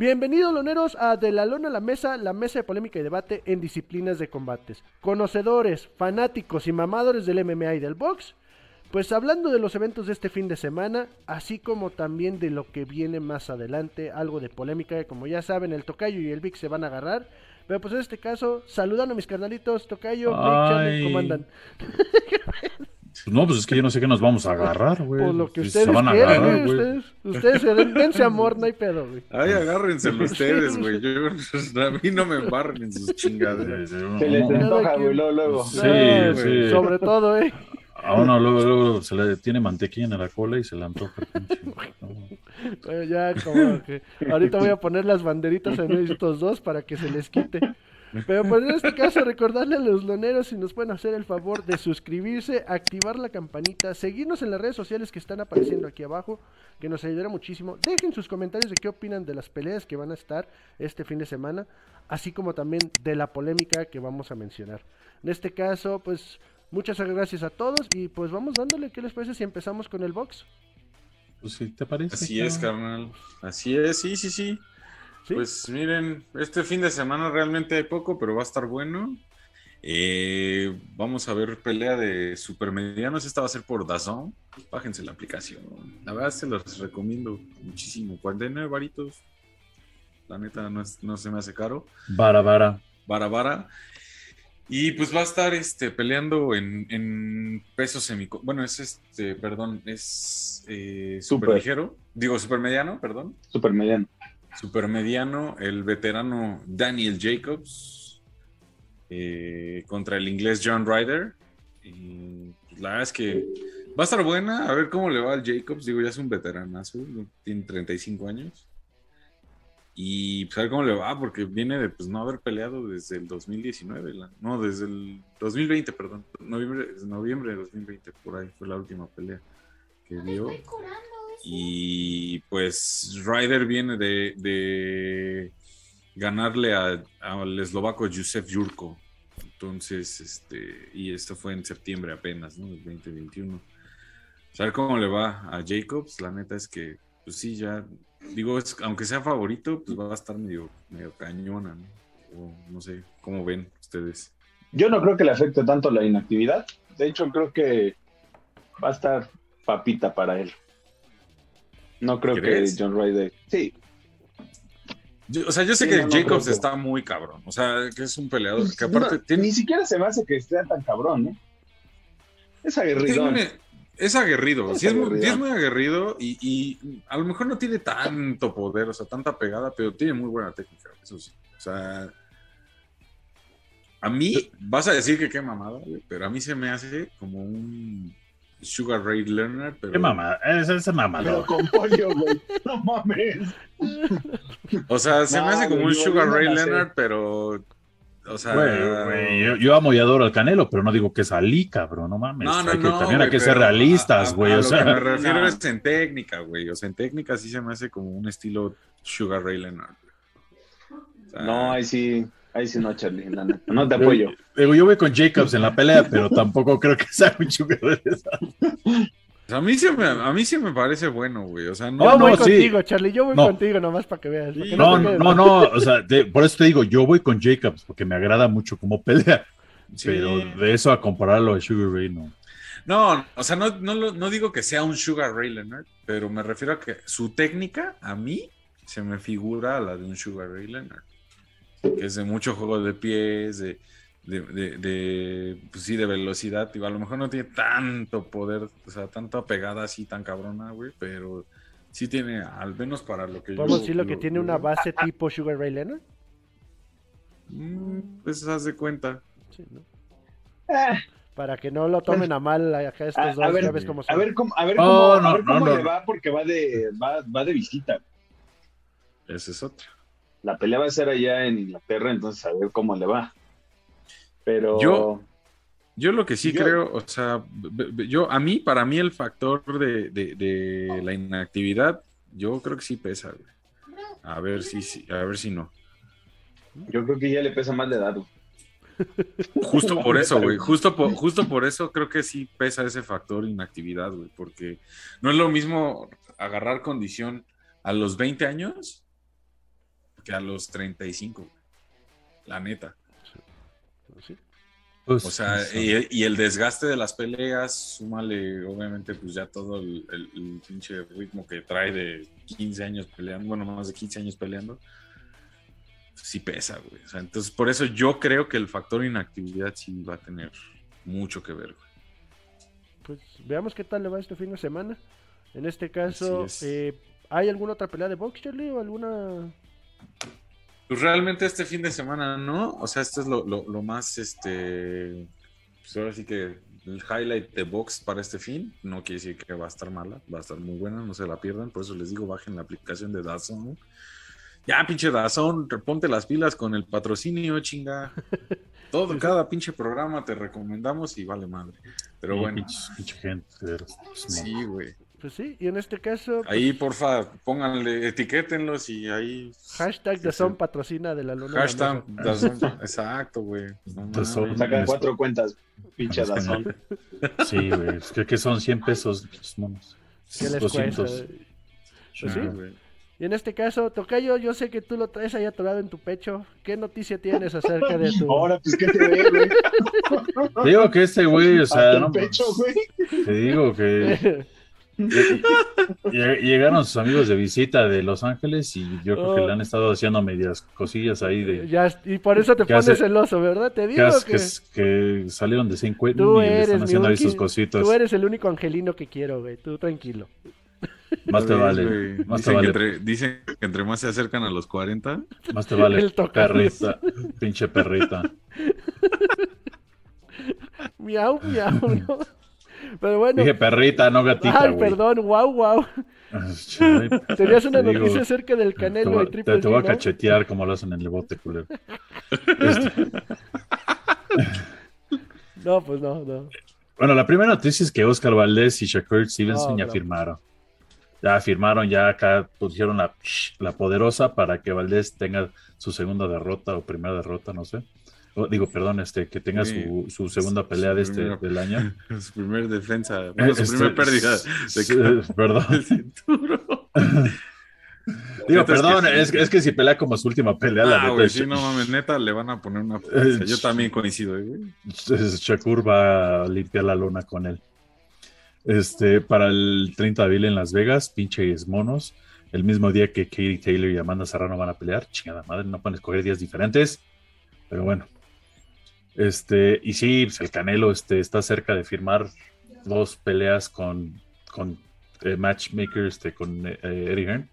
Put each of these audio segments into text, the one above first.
Bienvenidos, loneros, a De la Lona a la Mesa, la mesa de polémica y debate en disciplinas de combates. Conocedores, fanáticos y mamadores del MMA y del box, pues hablando de los eventos de este fin de semana, así como también de lo que viene más adelante, algo de polémica, como ya saben, el Tocayo y el Vic se van a agarrar. Pero pues en este caso, saludando a mis carnalitos, Tocayo, Vic, Charlie, ¿cómo andan? Pues no, pues es que yo no sé qué nos vamos a agarrar, güey. Por lo que Pues ustedes se van a agarrar, güey, ustedes, ustedes se den- dense amor, no hay pedo, güey. Ay, agárrenselo ustedes, güey. Yo, a mí no me embarren en sus sí, Se les antoja, güey, luego, luego. Sí, No, sí. Sobre todo, eh. A uno luego, luego se le tiene mantequilla en la cola y se le antoja. Bueno, ya como que ahorita voy a poner las banderitas en estos dos para que se les quite. Pero pues en este caso recordarle a los loneros si nos pueden hacer el favor de suscribirse, activar la campanita, seguirnos en las redes sociales que están apareciendo aquí abajo, que nos ayudará muchísimo. Dejen sus comentarios de qué opinan de las peleas que van a estar este fin de semana, así como también de la polémica que vamos a mencionar. En este caso, pues muchas gracias a todos y pues vamos dándole, ¿qué les parece si empezamos con el box? Pues sí, ¿te parece? Así es, carnal. Así es, sí, sí, sí. ¿Sí? Pues miren, este fin de semana realmente hay poco, pero va a estar bueno. Eh, vamos a ver pelea de supermedianos. Esta va a ser por Dazón. Bájense la aplicación. La verdad se los recomiendo muchísimo. 49 varitos. La neta no, es- no se me hace caro. Vara, vara. Vara Vara. Y pues va a estar este, peleando en, en peso semi. Bueno, es este, perdón, es eh, super Super. ligero. Digo, super mediano, perdón. Super mediano. Super mediano, el veterano Daniel Jacobs eh, contra el inglés John Ryder. Y pues, la verdad es que va a estar buena. A ver cómo le va al Jacobs. Digo, ya es un veteranazo, tiene 35 años. Y pues a ver cómo le va, porque viene de pues, no haber peleado desde el 2019, la- no, desde el 2020, perdón, noviembre, noviembre de 2020, por ahí fue la última pelea que dio. Y pues Ryder viene de, ganarle al eslovaco Josef Jurko. Entonces, este, y esto fue en septiembre apenas, ¿no? Del 2021. A ver cómo le va a Jacobs. La neta es que, pues sí, ya, digo, es- aunque sea favorito, pues va a estar medio, medio cañona, ¿no? O no sé, ¿cómo ven ustedes? Yo no creo que le afecte tanto la inactividad. De hecho, creo que va a estar papita para él. No creo ¿Crees? que John Ryder. Sí, Yo- o sea, yo sé Sí, que no, no Jacobs que- está muy cabrón. O sea, que es un peleador que No, aparte tiene, ni siquiera se me hace que esté tan cabrón, ¿no? Es aguerrido. Tiene- es aguerrido, Es sí es, muy, es muy aguerrido y, y a lo mejor no tiene tanto poder, o sea, tanta pegada, pero tiene muy buena técnica, eso sí. O sea, a mí, vas a decir que qué mamada, güey, pero a mí se me hace como un Sugar Ray Leonard, pero... Qué mamá, ese es Pero mamador. con pollo, güey. No mames. O sea, se No, me hace como un Sugar no Ray. Leonard, pero... O sea... Güey, güey, yo, yo amo y adoro al Canelo, pero no digo que es Ali, cabrón, no mames. No, no, hay que, no, también güey, hay que ser a- realistas, a- güey. a O lo sea, que me refiero no. es en técnica, güey. O sea, en técnica sí se me hace como un estilo Sugar Ray Leonard. güey. O sea, No, ahí sí, ahí sí no, Charlie. la neta. No te apoyo. digo, yo voy con Jacobs en la pelea, pero tampoco creo que sea un sugar de esa. a mí sí me, a mí sí me parece bueno, güey. O sea, no, Yo No, voy no, sí. contigo, Charlie, yo voy No. contigo nomás para que veas. para que No, no, no, no, o sea, de- por eso te digo, yo voy con Jacobs, porque me agrada mucho cómo pelea, Sí. pero de eso a compararlo a Sugar Ray, no. No, o sea, no, no digo que sea un Sugar Ray Leonard, pero me refiero a que su técnica, a mí, se me figura a la de un Sugar Ray Leonard. Que es de mucho juego de pies, de, de, de- de, pues sí, de velocidad. Digo, a lo mejor no tiene tanto poder, o sea, tanta pegada así tan cabrona, güey, pero sí tiene, al menos para lo que yo... Podemos decir lo que tiene una base tipo Sugar Ray Leonard. Mm, Pues haz de cuenta. Sí, ¿no? Ah, Para que no lo tomen a mal acá estos A- dos, a ver, ya ves cómo son. a ver cómo, a ver No, cómo, no, a ver no, cómo no. le va, porque va de, va, va de visita. Ese es otro. La pelea va a ser allá en Inglaterra, entonces a ver cómo le va. Pero Yo- Yo lo que sí Yo- creo, o sea, yo, a mí, para mí el factor de, de- de la inactividad, yo creo que sí pesa, güey. A ver si, si- a ver si no. yo creo que ya le pesa más la edad. Justo por eso, güey. Justo por, justo por eso creo que sí pesa ese factor inactividad, güey. Porque no es lo mismo agarrar condición a los 20 años que a los 35. güey. La neta. Sí. Pues, O sea, eso. y, y el desgaste de las peleas, súmale, obviamente, pues ya todo el, el- el pinche ritmo que trae de 15 años peleando, bueno, más de 15 años peleando, sí pesa, güey. O sea, entonces, por eso yo creo que el factor inactividad sí va a tener mucho que ver, güey. Pues veamos qué tal le va este fin de semana. En este caso, es. eh, ¿hay alguna otra pelea de box, Charlie? ¿O alguna...? Pues realmente este fin de semana no, o sea, esto es lo, lo- lo más, este, pues ahora sí que el highlight de box para este fin, no quiere decir que va a estar mala, va a estar muy buena, no se la pierdan, por eso les digo, bajen la aplicación de DAZN. Ya, pinche DAZN, ponte las pilas con el patrocinio, chinga. Todo, cada pinche programa te recomendamos y vale madre. Pero bueno, pinche- pinche gente, pues, no. sí, güey. Pues sí, y en este caso, pues, Ahí, porfa, pónganle, etiquétenlos y ahí... hashtag sí, de son sí. patrocina de la luna. Hashtag Mesa. DAZN, exacto, güey. No. Sacan cuatro cuentas, pinche Es dazón. Sí, güey. Es que, que son 100 pesos, pinches monos. ¿Qué les 200. cuesta? Pues sí. Ah, güey. Y en este caso, Tocayo, yo sé que tú lo traes ahí atorado en tu pecho. ¿Qué noticia tienes acerca de tu... Ahora, pues, ¿qué te ve, güey? Digo que este güey, o sea, no, pecho, pues, güey. te digo que llegaron sus amigos de visita de Los Ángeles y yo creo que Oh. le han estado haciendo medias cosillas ahí de Ya, y por eso te ¿Qué pones hace? celoso, ¿verdad? Te digo que, que, que salieron de San Quentin tú y le están haciendo ahí sus cositas. Tú eres el único angelino que quiero, güey. Tú tranquilo. Más te vale, güey. más te Dicen, vale, que entre, dicen que entre más se acercan a los 40, más te vale, El perrita, pinche perrita. Miau, miau, ¿no? Pero bueno. Dije perrita, no gatita, Ay, güey. perdón, wow, wow. Tenías una te noticia acerca del te, Canelo y Triple te- te voy a ¿no? cachetear como lo hacen en el bote, culero. Este, No, pues no, no. Bueno, la primera noticia es que Oscar Valdés y Shakur Stevenson Oh, ya no. firmaron. Ya firmaron, ya acá pusieron la, la poderosa para que Valdés tenga su segunda derrota o primera derrota, no sé. O, digo, perdón, este, que tenga su, su segunda pelea de este, del año. su primer defensa, bueno, su Este, primer pérdida de s- Perdón. Digo, es perdón, que- es, que- es que si pelea como su última pelea, la Ah, neta, güey, Sh- sí, no mames, neta, le van a poner una... Eh, Yo también coincido, eh, güey. Sh- Shakur va a limpiar la luna con él. Este, para el 30 de abril en Las Vegas, pinches monos. El mismo día que Katie Taylor y Amanda Serrano van a pelear. Chingada madre, no pueden escoger días diferentes. Pero bueno. Este, y sí, pues el Canelo este, está cerca de firmar dos peleas con, con eh, matchmaker este, con eh, Eddie Hearn.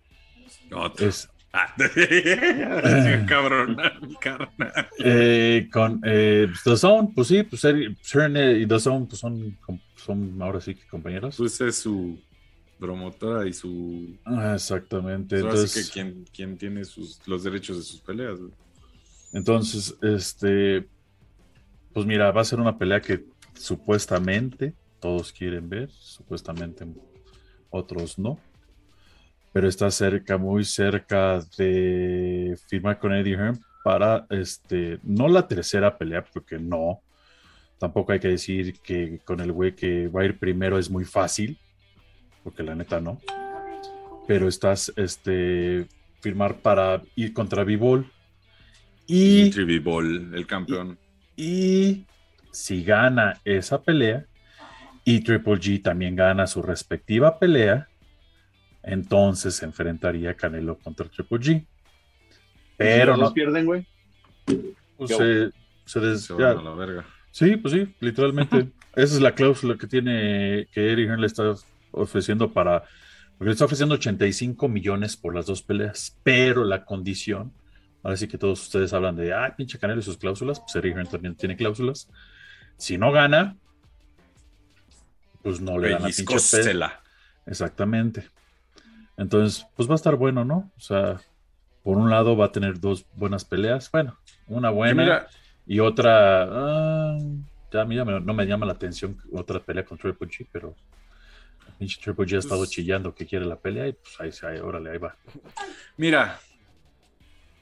Otro. Es, Ah, sí, cabrón. Eh, con eh, The Zone, pues sí, pues Eddie- Hearn y The Zone pues son, son ahora sí que compañeros. Pues es su promotora y su... Ah, exactamente. Sí que Entonces, quien, quien tiene sus, los derechos de sus peleas, entonces, este, pues mira, va a ser una pelea que supuestamente todos quieren ver, supuestamente otros no. Pero está cerca, muy cerca de firmar con Eddie Hearn para, este, no la tercera pelea, porque no. Tampoco hay que decir que con el güey que va a ir primero es muy fácil, porque la neta no. Pero estás, este, firmar para ir contra Bivol. Y, Dimitri Bivol, el campeón. Si gana esa pelea y Triple G también gana su respectiva pelea, entonces se enfrentaría Canelo contra Triple G. Pero si no, dos pierden, güey. pues, ¿qué se, se des- Se ya- van a la verga. Sí, pues sí, literalmente. Esa es la cláusula que tiene, que Hearn le está ofreciendo para, porque le está ofreciendo 85 millones por las dos peleas, pero la condición, ahora sí que todos ustedes hablan de, ah, pinche Canelo y sus cláusulas, pues Eddie Hearn también tiene cláusulas. Si no gana, pues no le dan la pinche. Exactamente. Entonces, pues va a estar bueno, ¿no? O sea, por un lado va a tener dos buenas peleas, bueno, una buena mira, y otra, ah, ya a mí ya me- no me llama la atención otra pelea con Triple G, pero Triple G ha estado Pues- chillando que quiere la pelea y pues ahí, ahí órale, ahí va. Mira,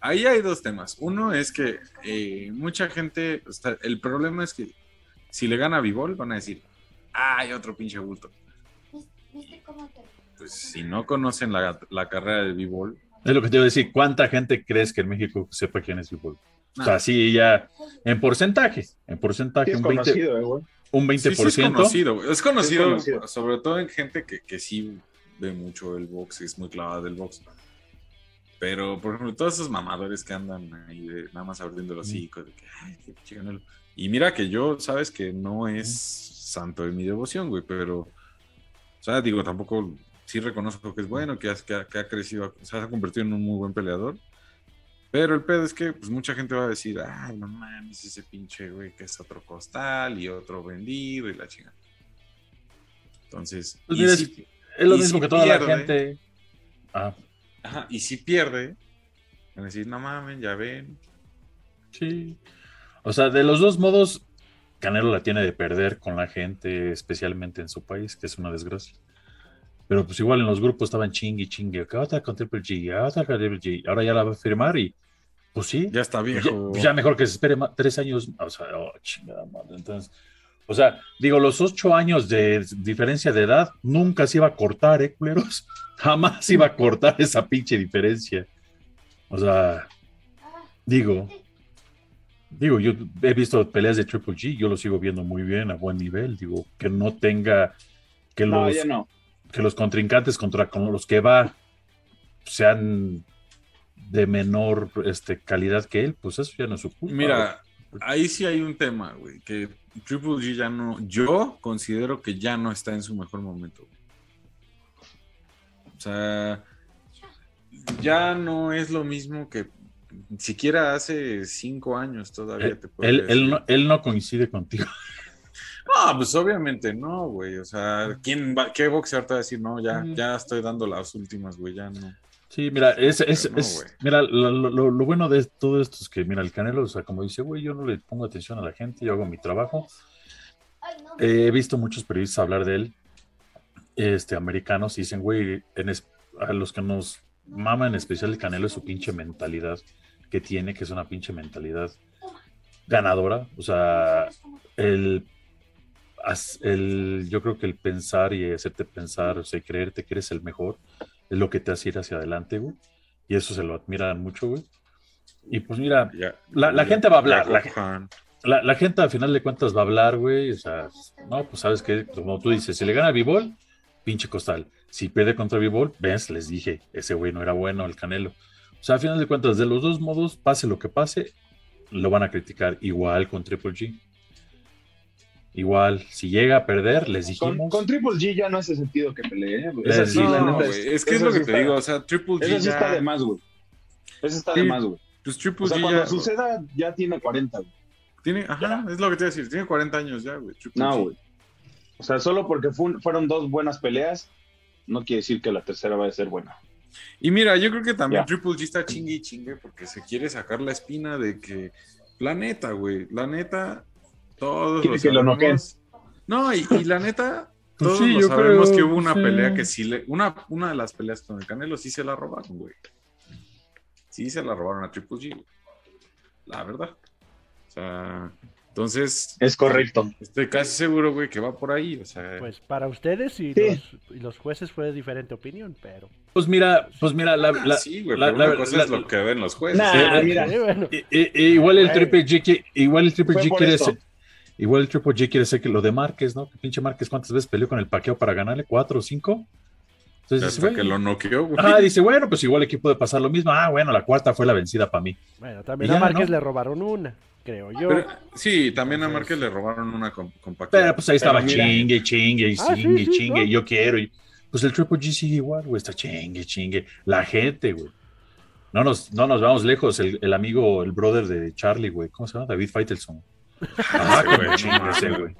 ahí hay dos temas. Uno es que eh, mucha gente, o sea, el problema es que si le gana a Bivol, van a decir, "Ah, hay otro pinche bulto. ¿Viste cómo te.? Pues si no conocen la, la carrera de Bivol, Es lo que te iba a decir. ¿Cuánta gente crees que en México sepa quién es Bivol? O sea, Ah. sí, ya en porcentaje. En porcentaje, Sí es un 20%. conocido, eh, güey. Un 20%. Sí, sí es conocido, güey. Es conocido, Es conocido. sobre todo en gente que, que sí ve mucho el box, es muy clavada del box. Pero, por ejemplo, todos esos mamadores que andan ahí de- nada más abriendo los hocico, de que, ay, qué pinche Canelo". Y mira que yo, sabes que no es santo de mi devoción, güey, pero, o sea, digo, tampoco, sí reconozco que es bueno, que, has- que, ha, que ha crecido, se ha convertido en un muy buen peleador. Pero el pedo es que pues mucha gente va a decir, ay, no mames, ese pinche güey que es otro costal y otro vendido y la chingada. Entonces, Pues y mira, si- Es lo mismo si que toda la pierde. gente. Ah, ajá, y si pierde, van a decir, no mames, ya ven. sí. O sea, de los dos modos, Canelo la tiene de perder con la gente, especialmente en su país, que es una desgracia. Pero pues igual en los grupos estaban chingue y chingue. Que otra con Triple G, otra con Triple G. Ahora ya la va a firmar y pues sí. Ya está Ya, viejo. pues ya mejor que se espere ma- tres años. O sea, oh, chingada madre. Entonces, o sea, digo, los ocho años de diferencia de edad nunca se iba a cortar, ¿eh, culeros? Jamás iba a cortar esa pinche diferencia. O sea, digo, digo, yo he visto peleas de Triple G, yo lo sigo viendo muy bien, a buen nivel. Digo, que no tenga, que No, los, no. que los contrincantes contra con los que va sean de menor este, calidad que él, pues eso ya no es su culpa. Mira, ahí sí hay un tema, güey, que Triple G ya no, yo considero que ya no está en su mejor momento. O sea, ya no es lo mismo que siquiera hace cinco años todavía Él, te puedo él, decir. él no, él no coincide contigo. No, pues obviamente no, güey. O sea, ¿quién va, ¿qué boxeador te va a decir? No, ya, Mm. ya estoy dando las últimas, güey, ya no. Sí, mira, es, es, no, es- güey. mira, lo, lo- bueno de todo esto es que, mira, el Canelo, o sea, como dice, güey, yo no le pongo atención a la gente, yo hago mi trabajo. Eh, he visto muchos periodistas hablar de él, este, americanos, y dicen, güey, en es- a los que nos mama en especial el Canelo es su pinche mentalidad que tiene, que es una pinche mentalidad ganadora, o sea, el, el, yo creo que el pensar y hacerte pensar, o sea, creerte que eres el mejor, es lo que te hace ir hacia adelante, güey. Y eso se lo admiran mucho, güey. Y pues mira, Ya, La- la ya- gente va a hablar, la- la, gente al final de cuentas va a hablar, güey. O sea, no, pues sabes que, como tú dices, si le gana a Bivol, pinche costal. Si pierde contra Bivol, ves, les dije, ese güey no era bueno, el Canelo. O sea, al final de cuentas, de los dos modos, pase lo que pase, lo van a criticar igual con Triple G. Igual, si llega a perder, les dijimos. con Triple G ya no hace sentido que pelee. ¿eh? Eh, Esa sí, no, la neta, es que es lo sí que te está- digo, o sea, Triple G Esa sí ya- está de más, güey. Esa está de Sí. más, güey. Pues Triple O sea, G cuando ya- suceda, ya tiene 40, güey. Tiene, ajá, es lo que te iba a decir, tiene 40 años ya, güey. Triple No, güey. O sea, solo porque fu- fueron dos buenas peleas, no quiere decir que la tercera va a ser buena. Y mira, yo creo que también. Triple G está chingue y chingue porque se quiere sacar la espina de que, la neta, güey, la neta, todos Quiere lo que lo sabemos. No, y, y la neta, Pues todos sí, lo sabemos creo, que hubo una sí. pelea que sí le, una, una de las peleas con el Canelo sí se la robaron, güey. Sí se la robaron a Triple G, güey. La verdad. O sea, entonces, Es correcto. estoy casi seguro, güey, que va por ahí, o sea. Pues para ustedes y, Sí. los, y los jueces fue diferente opinión, pero... Pues mira, pues mira, la, Ah, la- sí, güey, la- pero la- una cosa la- es lo que ven los jueces. Nah, Sí, mira. Igual el. Triple G, igual el Triple G quiere ser, igual el Triple G quiere ser que lo de Márquez, ¿no? Que pinche Márquez, ¿cuántas veces peleó con el paqueo para ganarle? ¿Cuatro o cinco? Entonces dice, hasta que güey, lo noqueó, güey. ah, dice, bueno, pues igual aquí puede pasar lo mismo. Ah, bueno, la cuarta fue la vencida para mí. Bueno, también Y a Márquez ¿no? le robaron una, creo yo. Pero- sí, también a Márquez le robaron una con, con Pacquiao. Pero pues ahí estaba mira. chingue, chingue, y Ah, chingue, sí, chingue, ¿no? yo quiero. Y, pues el Triple G sigue igual, güey, está chingue, chingue. La gente, güey. No nos, no nos vamos lejos, el, el amigo, el brother de Charlie, güey, ¿cómo se llama? David Faitelson. Ah, como no chingue ese, güey.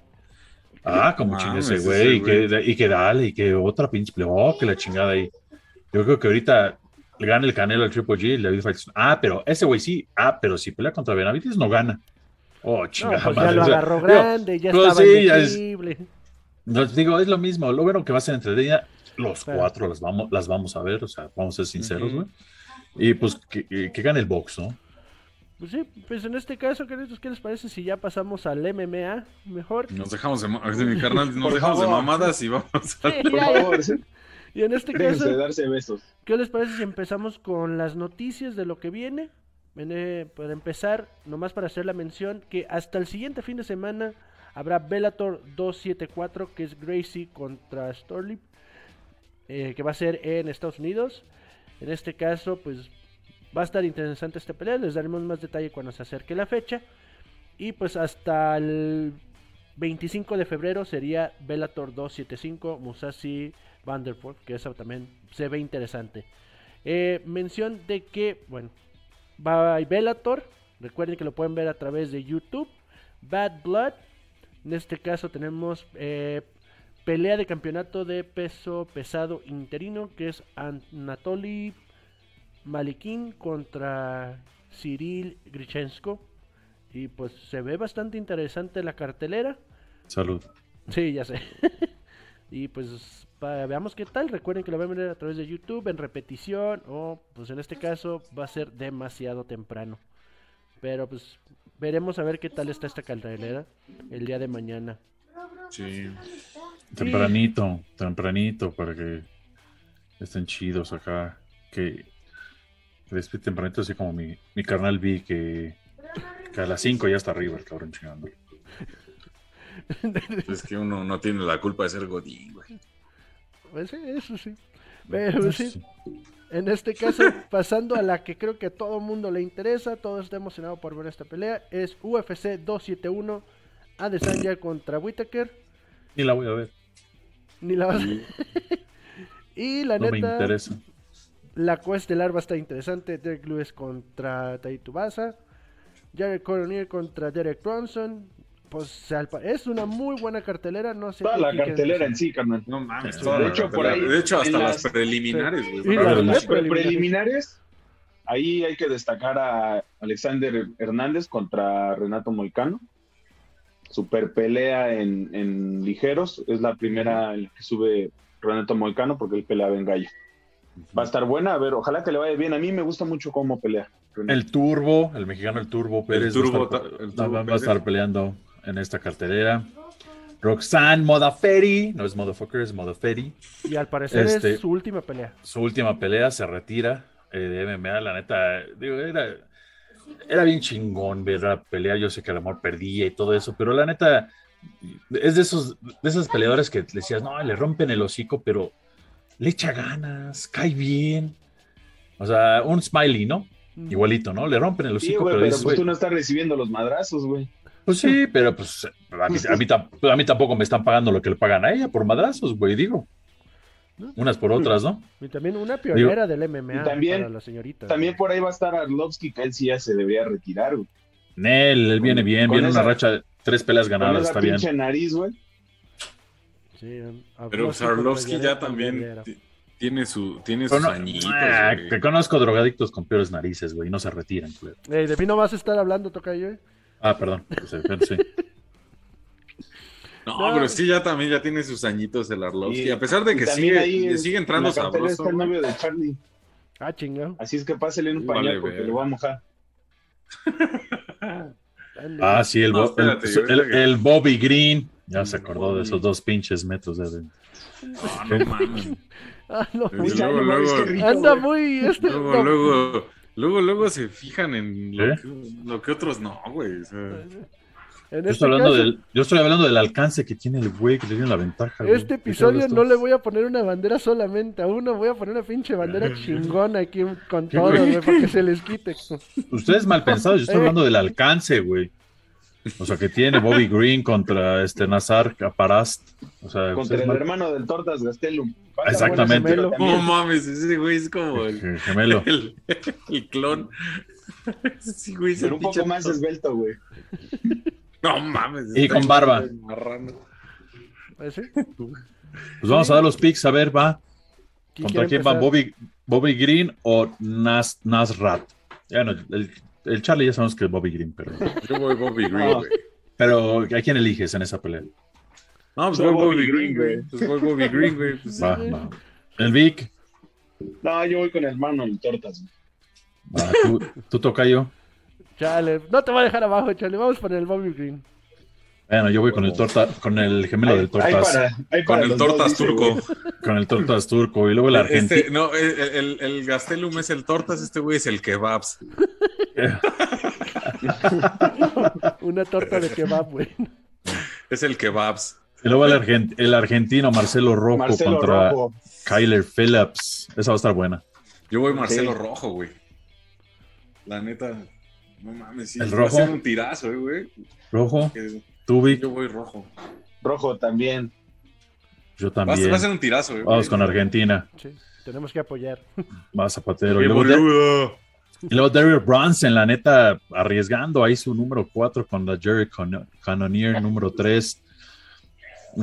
Ah, como No chingue ese, güey. Y que, y que dale, y que otra pinche, oh, que la chingada ahí. Yo creo que ahorita le gana el Canelo al Triple G, el David Faitelson. Ah, pero ese güey sí. Ah, pero si pelea contra Benavides no gana. Oh, no, chingada pues ya madre. lo O sea, agarró digo, grande, ya pues estaba sí, ya es- indecible. no, digo, es lo mismo. Lo bueno que va a ser entretenida, los Claro. cuatro las vamos, las vamos a ver, o sea, vamos a ser sinceros, güey. Y pues que, que- que gane el box, ¿no? Pues sí, pues en este caso, queridos, ¿qué les parece si ya pasamos al MMA mejor? Nos dejamos de, mi carnal, nos Por dejamos de mamadas y vamos a... Sí, Por favor. Y en este Déjense de caso, darse besos. ¿qué les parece si empezamos con las noticias de lo que viene? Viene, para empezar, nomás para hacer la mención que hasta el siguiente fin de semana habrá Bellator 274, que es Gracie contra Storley, eh, que va a ser en Estados Unidos. En este caso, pues va a estar interesante esta pelea, les daremos más detalle cuando se acerque la fecha. Y pues hasta el 25 de febrero sería Bellator 275, Musashi Vanderford, que eso también se ve interesante. Eh, mención de que, bueno, va Bellator, recuerden que lo pueden ver a través de YouTube. Bad Blood, en este caso tenemos eh, pelea de campeonato de peso pesado interino, que es Anatoly Malikin contra Cyril Grichensko. Y pues se ve bastante interesante la cartelera. Salud. Sí, ya sé. y pues pa- veamos qué tal. Recuerden que lo van a ver a través de YouTube en repetición o pues en este caso va a ser demasiado temprano. Pero pues veremos a ver qué tal está esta cartelera el día de mañana. Sí. Tempranito, tempranito, para que estén chidos acá. Que despide tempranito, así como mi, mi carnal vi que, que a las 5 ya está arriba el cabrón chingando. Es que uno no tiene la culpa de ser Godín, güey. Pues sí, eso sí. Pero sí, en este caso, pasando a la que creo que a todo mundo le interesa, todo está emocionado por ver esta pelea, es UFC 271 Adesanya contra Whittaker. Ni la voy a ver. Ni la vas a- Y la No me neta, interesa. La coestelar va a estar interesante. Derek Lewis contra Taito Baza. Jared Coroner contra Derek Bronson. Pues es una muy buena cartelera. No sé Toda la cartelera en sí, carnal. No mames. De hecho, por cartelera. ahí, De hecho, hasta las las- preliminares, güey. Las- preliminares. preliminares, ahí hay que destacar a Alexander Hernández contra Renato Moicano. Super pelea en, en ligeros. Es la primera en la que sube Renato Moicano porque él peleaba en gallo. Va a estar buena, a ver, ojalá que le vaya bien. A mí me gusta mucho cómo pelea. El Turbo, el mexicano el Turbo Pérez Turbo va, a estar, ta- el va- Turbo va a estar peleando en esta cartelera. Roxanne Modafferi, no es Motherfucker, es Modafferi. Y al parecer Este- es su última pelea. Su última pelea se retira eh, de MMA, la neta, digo, era, era bien chingón ver la pelea. Yo sé que el amor perdía y todo eso, pero la neta es de esos de esos peleadores que le decías, no, le rompen el hocico, pero le echa ganas, cae bien. O sea, un smiley, ¿no? Igualito, ¿no? Le rompen el Sí, hocico, pero pero dices, pues tú no estás recibiendo los madrazos, güey. pues sí, pero pues a mí, a mí tam- a mí tampoco me están pagando lo que le pagan a ella por madrazos, güey, digo. Unas por otras, ¿no? Y también una pionera del MMA Y también- para la señorita. También por ahí va a estar Arlovsky, que él sí ya se debería retirar, güey. Nel, él viene bien, con viene una racha de tres peleas Con ganadas, esa está bien. nariz, güey. Sí, Pero pues, Arlovsky contra Arlovsky ya también tiene, su, tiene sus no- añitos, ah, que conozco drogadictos con peores narices, güey, y no se retiran, de mí no vas a estar hablando, Tocayo. ¿eh? Ah, perdón. pues, eh, sí. No, No. pero sí, ya también ya tiene sus añitos el Arlovsky. Y- a pesar de que sigue, ahí le es- sigue En entrando sabroso. está el güey. novio de Charlie. Ah, chingado. Así es que pásele un Vale, pañal porque ver. lo va a mojar. Ah, sí, el, No, espérate, el- yo el Bobby Green. Ya se acordó de esos dos pinches metros de adentro. No, no mames. Ah, no. Luego, no luego- rico, Anda muy. Este, Luego, no. luego, luego, luego se fijan en lo, ¿Eh? que, lo que otros no, güey. o sea, En Yo este, estoy, hablando caso, del, yo estoy hablando del alcance que tiene el güey que le tiene la ventaja. güey. este ¿De qué episodio no le voy a poner una bandera solamente a uno, voy a poner una pinche bandera chingona aquí con ¿Qué, todo, güey? güey, para que se les quite. Ustedes mal pensados, yo estoy Eh. hablando del alcance, güey. O sea, que tiene Bobby Green contra este Nazar Caparast. O sea, Contra ustedes el mal- hermano del Tortas Gastelum. Exactamente. No mames, ese güey es como el, Ge- gemelo. el, el clon. Sí, güey, Pero un poco más esbelto, güey. No mames. Y con barba. marrano. ¿Ah, sí? Pues vamos a dar los picks, a ver, va. ¿Quién ¿Contra quién va? Bobby, Bobby Green o Nas, Nasrat? Ya no, el, el Charlie ya sabemos que es Bobby Green, pero, Yo voy Bobby Green, No. güey. pero ¿a quién eliges en esa pelea? No, pues Yo voy Bobby Bobby Green, güey. Pues voy Bobby Green, güey. Pues, Va, va. El Vic, No, yo voy con el del Tortas. güey. va, tú, tú toca yo. Chale, no te voy a dejar abajo, chale, vamos por el Bobby Green. Bueno, yo voy con el torta, con el gemelo Hay- del hay tortas, para- hay Con el dos, tortas dice, turco. con el tortas turco y luego el argentino. Este, no, el, el, el Gastelum es el tortas, este güey es el kebabs. Una torta de kebab, güey. Es el kebabs. Y luego el, argen- el argentino Marcelo Rojo Marcelo contra Rojo. Kyler Phillips. Esa va a estar buena. Yo voy Marcelo Sí. Rojo, güey. La neta, no mames, sí. ¿El va a rojo? ser un tirazo, eh, güey. Rojo, Que- tú, Vic, Yo voy rojo. Rojo también. yo también. va a ser un tirazo, eh, güey. Vamos con Argentina. Sí, tenemos que apoyar. Va Zapatero. Y luego, de- y luego Derrick Bronson, la neta, arriesgando ahí su número 4 con la Jerry Con- Cannonier número 3.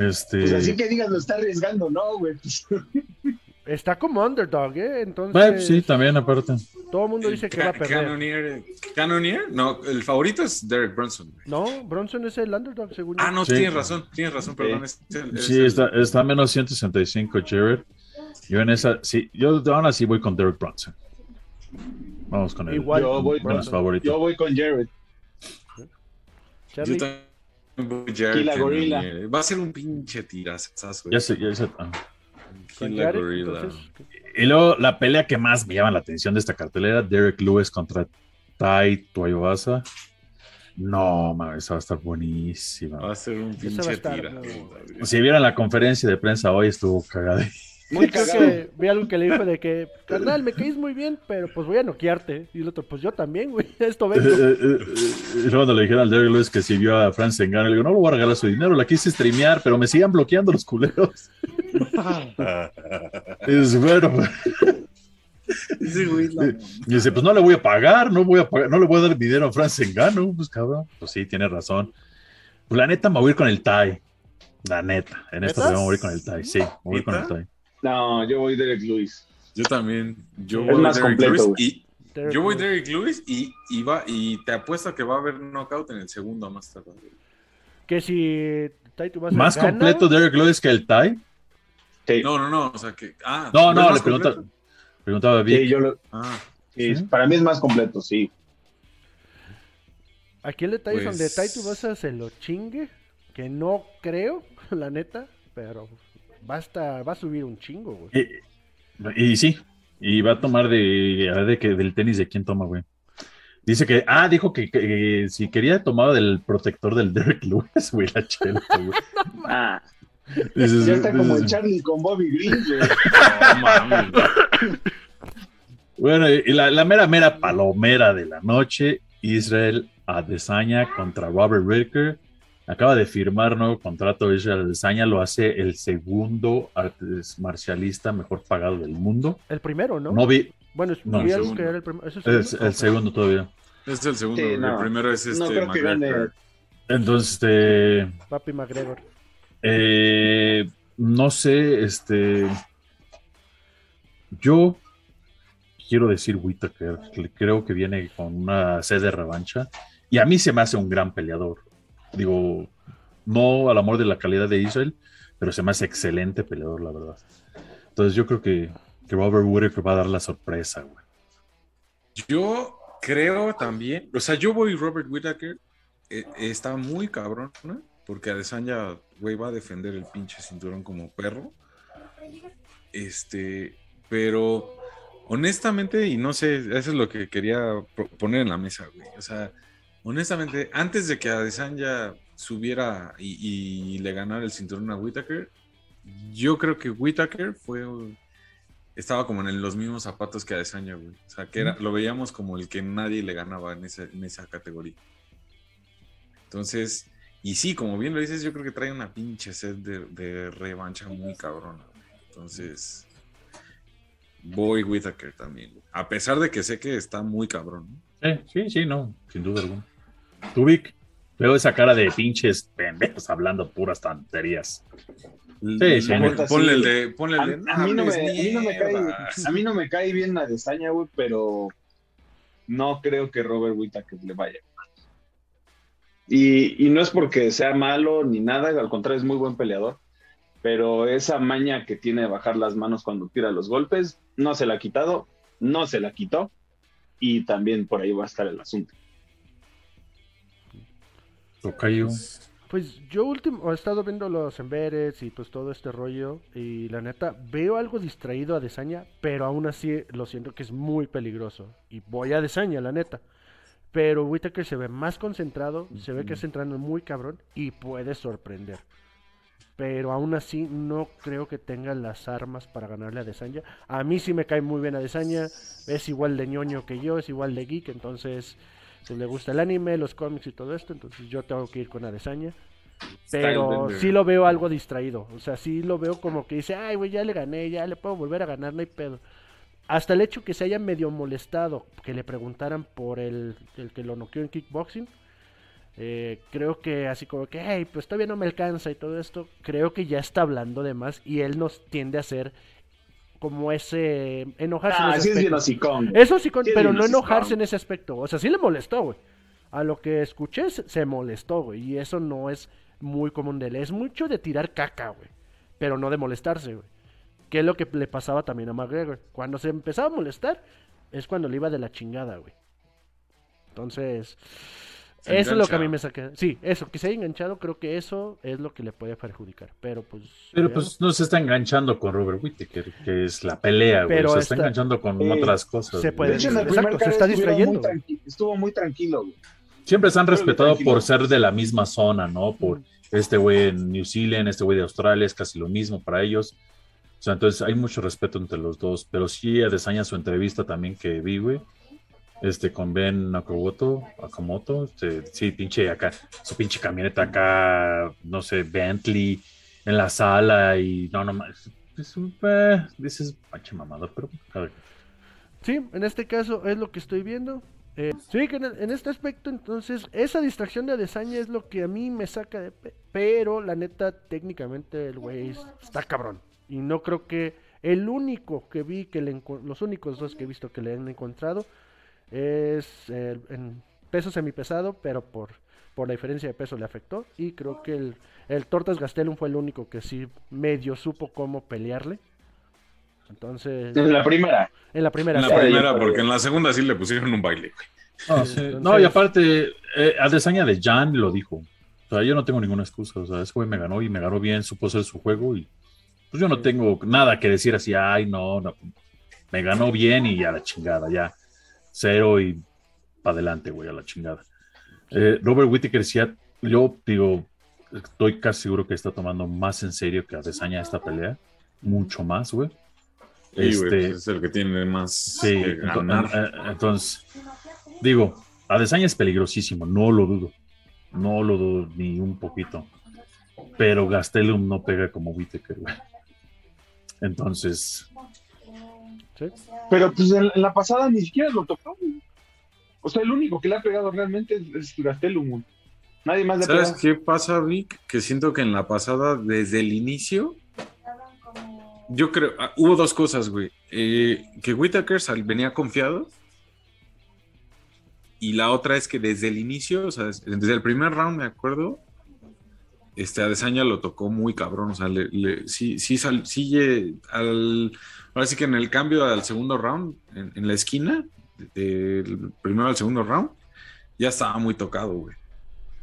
Este, Pues así que digas, lo está arriesgando, ¿no, güey? Está como underdog, ¿eh? Entonces, sí, también aparte. todo el mundo dice que va a perder. Cannonier, Cannonier, no, el favorito es Derek Brunson. güey. No, Bronson es el underdog, según. Ah, no, Sí. tienes razón, tienes razón, perdón. es el- es Sí, el- está, está a menos 165 Jared. Yo en esa, sí, yo aún así voy con Derrick Bronson. Vamos con él. Igual. Yo voy con los Bronson. favoritos. yo voy con Jared. Charlie, Yo también voy Jared Kila Gorilla. Cannonier. Va a ser un pinche tirazazo. Ya sé, ya sé. ah. Con Kila Jared, Gorilla. entonces, Y luego la pelea que más me llama la atención de esta cartelera, Derek Lewis contra Tai Tuivasa. No, mames, esa va a estar buenísima. Va a ser un pinche estar güey. Si vieron la conferencia de prensa hoy, estuvo cagada. Muy creo cagado. que vi algo que le dijo de que, carnal, me caís muy bien, pero pues voy a noquearte. Y el otro, pues yo también, güey, esto vengo. Y luego cuando le dijeron al Derek Lewis que si vio a Franz Engano, le digo, no le voy a regalar su dinero, la quise streamear, pero me sigan bloqueando los culeros. Y dice, bueno, pues, Ese güey la- y dice, pues no le voy a pagar, no voy a pagar, no le voy a dar dinero a Franz Engano, pues cabrón. Pues sí, tiene razón. Pues la neta me voy a ir con el TAI. La neta, en esta me voy a ir con el TAI, sí, me voy a ir con el. TAI. No, yo voy Derek Lewis. Yo también. Yo Es voy más Derek completo, Lewis y Derek yo voy. Derek Lewis y, y, va, y te apuesto a que va a haber knockout en el segundo a más tarde. Que si Taito vas a Más completo Derek Lewis que el TAI. Sí, No, no, no, o sea que. Ah, No, ¿ves no, le pregunta, preguntaba sí, yo lo- Ah, sí, ¿Sí? para mí es más completo, sí. Aquí el detalle es Pues- donde Taito Basa se lo chingue, que no creo, la neta, pero va a, estar- va a subir un chingo, güey. Y, y sí, y va a tomar de, a ver, de que, del tenis de quién toma, güey. Dice que, ah, dijo que, que si quería tomaba del protector del Derek Lewis, güey, la chela, güey. Ah, Dices- ya está como el Charlie con Bobby Green, güey. no mames. Bueno, y la, la mera, mera palomera de la noche, Israel Adesanya contra Robert Whittaker. Acaba de firmar nuevo contrato. Israel Adesanya lo hace el segundo artes marcialista mejor pagado del mundo. El primero, ¿no? No vi, bueno, no, vi el algo segundo. que era el primero. ¿Es el es segundo? el segundo todavía. Es el segundo. Sí, no. el primero es este. no creo que McGregor. gane. Entonces, este, Papi McGregor. Eh, no sé, este. Yo quiero decir Whittaker, que creo que viene con una sed de revancha. Y a mí se me hace un gran peleador. Digo, no al amor de la calidad de Israel, pero se me hace excelente peleador, la verdad. Entonces yo creo que, que Robert Whittaker va a dar la sorpresa, güey. Yo creo también, o sea, yo voy Robert Whittaker, eh, está muy cabrón, ¿no? Porque Adesanya, güey, va a defender el pinche cinturón como perro. Este, pero honestamente, y no sé, eso es lo que quería poner en la mesa, güey. O sea, honestamente, antes de que Adesanya subiera y, y le ganara el cinturón a Whittaker, yo creo que Whittaker fue estaba como en los mismos zapatos que Adesanya, güey. O sea, que era, lo veíamos como el que nadie le ganaba en esa, en esa categoría. Entonces, y sí, como bien lo dices, yo creo que trae una pinche sed de, de revancha muy cabrona. güey. Entonces, voy Whittaker también. güey. A pesar de que sé que está muy cabrón. ¿no? Eh, sí, sí, no, sin duda alguna. Tú, Vic, veo esa cara de pinches pendejos hablando puras tonterías. Sí, ponle el de. Ponle A, el de. a mí no me, hables a mí no me cae, mierdas". a mí no me cae bien la desaña, güey, pero no creo que Robert Whittaker le vaya. Y, y no es porque sea malo ni nada, al contrario, es muy buen peleador. Pero esa maña que tiene de bajar las manos cuando tira los golpes, no se la ha quitado, no se la quitó. Y también por ahí va a estar el asunto. Tocayo. Pues Pues yo último he estado viendo los Emberes y pues todo este rollo y la neta veo algo distraído a Desaña, pero aún así lo siento que es muy peligroso y voy a Desaña, la neta. Pero Whitaker se ve más concentrado, se ve que está entrando muy cabrón y puede sorprender. Pero aún así no creo que tenga las armas para ganarle a Desaña. A mí sí me cae muy bien a Desaña, es igual de ñoño que yo, es igual de geek, entonces le gusta el anime, los cómics y todo esto, entonces yo tengo que ir con Adesaña. Pero sí lo veo algo distraído. O sea, sí lo veo como que dice, ay, güey, ya le gané, ya le puedo volver a ganar, no hay pedo. Hasta el hecho que se haya medio molestado, que le preguntaran por el, el que lo noqueó en kickboxing. eh, creo que así como que, hey, pues todavía no me alcanza y todo esto. Creo que ya está hablando de más y él nos tiende a ser como ese enojarse. en Ah, ese sí es bien aspecto. hocicón. Eso sí, pero no no es enojarse en ese aspecto. O sea, sí le molestó, güey. A lo que escuché se se molestó, güey. Y eso no es muy común de él. Es mucho de tirar caca, güey. Pero no de molestarse, güey. Que es lo que le pasaba también a McGregor. Cuando se empezaba a molestar, es cuando le iba de la chingada, güey. Entonces, Eso es lo que a mí me saca. Sí, eso, que se haya enganchado, creo que eso es lo que le puede perjudicar. Pero pues. Pero ya pues no se está enganchando con Robert Whittaker, que es la pelea, güey. Pero Se está enganchando con otras cosas. Se puede De hecho, en el Exacto, se está distrayendo. muy tranqui- estuvo muy tranquilo, güey. Siempre se han respetado por ser de la misma zona, ¿no? Por este güey en New Zealand, este güey de Australia, es casi lo mismo para ellos. O sea, entonces hay mucho respeto entre los dos. Pero sí, Adesanya su entrevista también que vi, güey. Este, con Ben Nakamoto, Akamoto, este, sí, pinche acá, su pinche camioneta acá, no sé, Bentley en la sala y no, no más. Es un, dices, panche mamada, pero. Sí, en este caso es lo que estoy viendo. Eh, sí, en, este aspecto, entonces, esa distracción de Adesanya es lo que a mí me saca de... pe- Pero, la neta, técnicamente el güey es- está cabrón. Y no creo que el único que vi, que le los únicos dos que he visto que le han encontrado, es eh, en peso semipesado, pero por, por la diferencia de peso le afectó. Y creo que el, el Tortas Gastelum fue el único que sí medio supo cómo pelearle. Entonces, En la primera. en la primera En la primera, porque en la segunda sí le pusieron un baile. No, Sí, sí. entonces- No, y aparte, eh, Adesanya de Jan lo dijo. O sea, yo no tengo ninguna excusa. O sea, ese güey me ganó y me ganó bien, supo hacer su juego y pues yo no tengo nada que decir así, ay, no, no. Me ganó bien y a la chingada, ya. Cero y para adelante, güey, a la chingada. Eh, Robert Whittaker, sí, ha- yo digo, estoy casi seguro que está tomando más en serio que Adesanya esta pelea. Mucho más, güey. Sí, Este, pues es el que tiene más Sí, que ganar. entonces, digo, Adesanya es peligrosísimo, no lo dudo, no lo dudo ni un poquito, pero Gastelum no pega como Whittaker, güey. Entonces, Sí. Pero pues en, en la pasada ni siquiera lo tocó. güey. O sea, el único que le ha pegado realmente es, es Gastelum. Nadie más le ¿Sabes qué pasa, Vic? Que siento que en la pasada, desde el inicio, yo creo, ah, hubo dos cosas, güey. Eh, que Whitaker sal- venía confiado. Y la otra es que desde el inicio, o sea, des- desde el primer round, me acuerdo, este Adesanya lo tocó muy cabrón. O sea, le, le- sí, sí, sal- sí, al, ahora sí que en el cambio al segundo round, en, en la esquina, del primero al segundo round, ya estaba muy tocado, güey.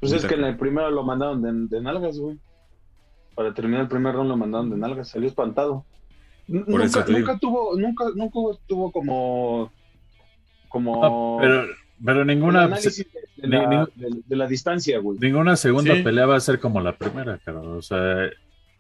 Pues es que en el primero lo mandaron de, de nalgas, güey. Para terminar el primer round lo mandaron de nalgas, salió espantado. N- Por eso nunca, nunca tuvo, nunca, nunca tuvo como, como no, pero, pero ninguna, análisis de, de ni- la, ni- de- de la distancia, güey. ninguna segunda Sí. pelea va a ser como la primera, cara. O sea,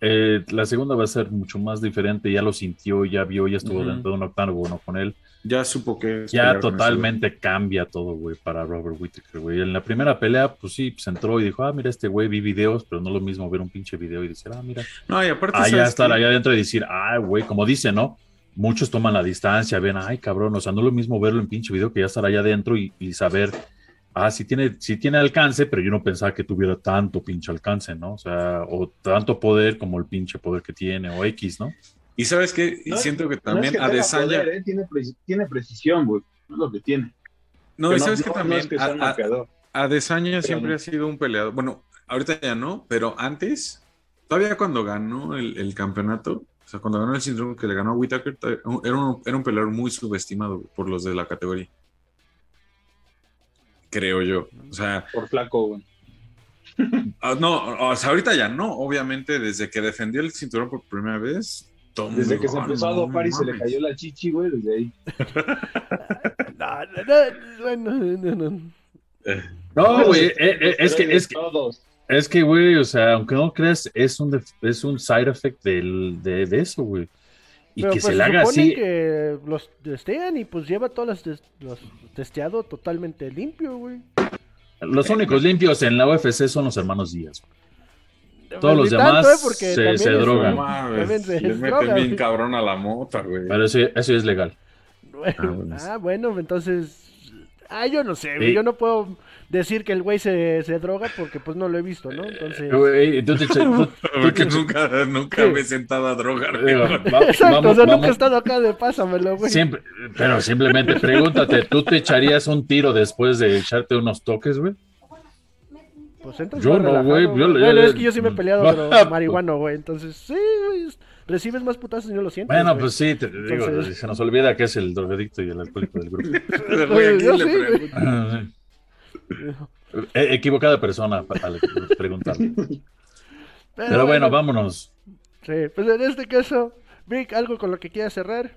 eh, la segunda va a ser mucho más diferente, ya lo sintió, ya vio, ya estuvo dentro de un octágono con él. Ya supo que ya totalmente cambia todo, güey, para Robert Whittaker, güey. En la primera pelea, pues sí, pues entró y dijo, ah, mira, este güey, vi videos, pero no lo mismo ver un pinche video y decir, ah, mira. No, y aparte, allá ¿sabes estar allá adentro y decir, ah, güey, como dice, ¿no? Muchos toman la distancia, ven, ay, cabrón, o sea, no es lo mismo verlo en pinche video que ya estar allá adentro y, y saber, ah, sí tiene, sí tiene alcance, pero yo no pensaba que tuviera tanto pinche alcance, ¿no? O sea, o tanto poder como el pinche poder que tiene, o X, ¿no? Y sabes qué, Y No siento que No es también que tenga Adesanya. poder, ¿eh? tiene, pre- tiene precisión, güey. Es lo que tiene. No, Que y sabes que no también es que sea a- un a- noqueador. Adesanya siempre no. ha sido un peleador. Bueno, ahorita ya no, pero antes, todavía cuando ganó el, el campeonato, o sea, cuando ganó el cinturón que le ganó a Whitaker, era un, era un peleador muy subestimado por los de la categoría. Creo yo. O sea, Por flaco, güey. Ah, no, o sea, ahorita ya no, obviamente, desde que defendió el cinturón por primera vez. todo Desde que se "Ah, empezó a no dopar y se le mames". cayó la chichi, güey, desde ahí. No, no, no, bueno, no, no. No, güey, eh, eh, es que, es que, Todos. es que, güey, o sea, aunque no creas, es un, def- es un side effect del, de, de eso, güey. Y Pero que pues se le haga supone así. que los testean y pues lleva todos los, tes- los testeado totalmente limpio, güey. Los únicos limpios en la UFC son los hermanos Díaz. Todos los Ni tanto, demás ¿eh? Se- se drogan. No mames, también se- le es meten bien cabrón a la mota, güey. Pero eso, eso es legal. Bueno, Ah, bueno. ah, bueno, entonces. Ah, yo no sé, güey. Sí. Yo no puedo decir que el güey se, se droga porque pues no lo he visto, ¿no? Entonces. Güey, tú te echa- tú- tú Porque te- nunca, nunca Sí. me he sentado a drogar. Exacto, vamos- o sea, nunca he estado acá de pásamelo, güey. Siempre, pero simplemente pregúntate, ¿tú te echarías un tiro después de echarte unos toques, güey? Pues entras Yo no, güey, yo- Bueno, yo- es que yo sí me he peleado, pero marihuano, güey. Entonces, sí, güey. es- Recibes más putazos y no lo sientes. Bueno, pues sí, te, digo, Entonces- se nos olvida que es el drogadicto y el alcohólico del grupo. Güey, ¿a quién Yo le sí? Eh, Equivocada persona al preguntarle. Pero bueno, vámonos. Sí, pues en este caso, Vic, algo con lo que quieras cerrar.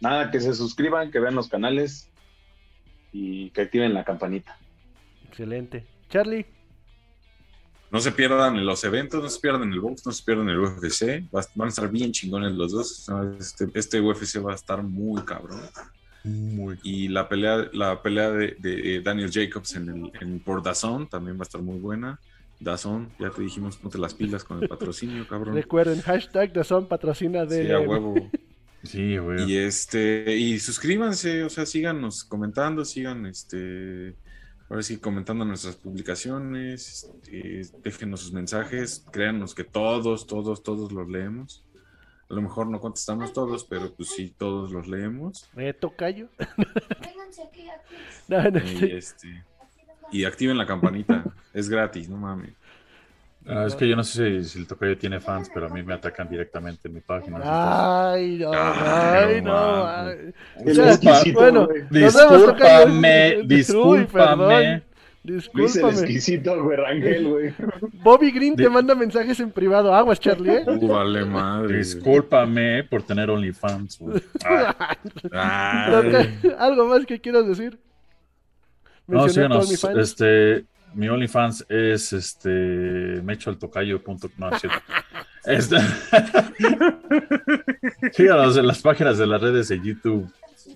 Nada, que se suscriban, que vean los canales y que activen la campanita. Excelente. Charlie, No se pierdan los eventos, no se pierdan el box, no se pierdan el UFC. Va- Van a estar bien chingones los dos. Este, este UFC va a estar muy cabrón. Muy Y la pelea, la pelea de, de Daniel Jacobs en el, en, por Dazón también va a estar muy buena. Dazón, ya te dijimos, ponte las pilas con el patrocinio, cabrón. recuerden, hashtag son patrocina de... Sí, a huevo. Sí, güey. Y este, y suscríbanse, o sea, síganos comentando, sigan este, ahora sí, comentando nuestras publicaciones, este, déjenos sus mensajes, créanos que todos, todos, todos los leemos. A lo mejor no contestamos todos, pero pues sí, todos los leemos. Eh, tocayo. No, no, Y, este, y activen la campanita, es gratis, no mames. Ah, es que yo no sé si, si el tocayo tiene fans, pero a mí me atacan directamente en mi página. Ay, no, Ay, ay, no no. ay. Ya, exquisito, bueno, güey. nos vemos, tocayo. Discúlpame, Uy, discúlpame. Luis el exquisito, güey, Rangel, güey. Bobby Green te manda mensajes en privado. Aguas, Charlie, ¿eh? Uh, vale madre. Discúlpame por tener OnlyFans. güey. ¿Algo más que quieras decir? no, Mencioné síganos. Este, mi OnlyFans es este mechoaltocayo.com. No, es cierto. Este- síganos en las páginas de las redes de YouTube,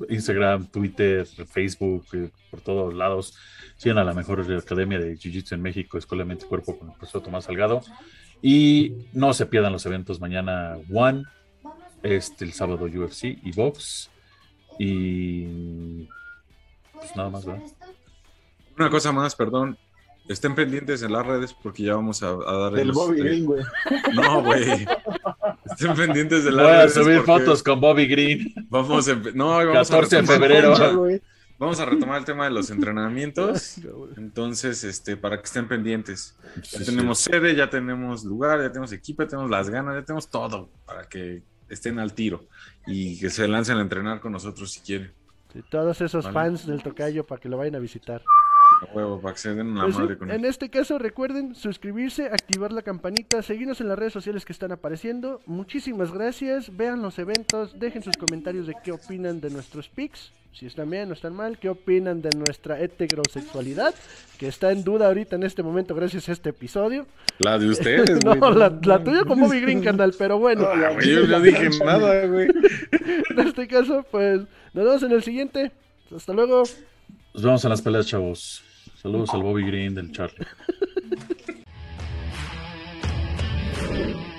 Instagram, Twitter, Facebook, eh, por todos lados. Sigan a la mejor academia de Jiu-Jitsu en México, Escuela Mente Cuerpo con el profesor Tomás Salgado. Y no se pierdan los eventos mañana One, este el sábado UFC y Box. Y pues nada más, ¿verdad? Una cosa más, perdón. Estén pendientes en las redes porque ya vamos a, a dar Del los- Bobby eh, Green, güey. No, güey. Estén pendientes de las Voy a redes. subir fotos con Bobby Green. Vamos a, no, vamos a 14 de retomar- febrero. Concha. Vamos a retomar el tema de los entrenamientos. Entonces, este, para que estén pendientes. Ya Sí, tenemos sede, ya tenemos lugar, ya tenemos equipo, ya tenemos las ganas, ya tenemos todo para que estén al tiro y que se lancen a entrenar con nosotros si quieren. Sí, todos esos Vale. fans del tocayo para que lo vayan a visitar. A huevo, para que se den la Pues sí, madre con en este caso recuerden suscribirse, activar la campanita, seguirnos en las redes sociales que están apareciendo. Muchísimas gracias, vean los eventos, dejen sus comentarios de qué opinan de nuestros pics, si están bien o están mal, qué opinan de nuestra heterosexualidad, que está en duda ahorita en este momento gracias a este episodio. La de ustedes, no, güey. la, la tuya con Bobby Green, carnal, pero bueno, Ah, yo no dije nada, güey. en este caso pues nos vemos en el siguiente. Hasta luego. Nos vemos en las peleas, chavos. Saludos al Bobby Green del Charlie.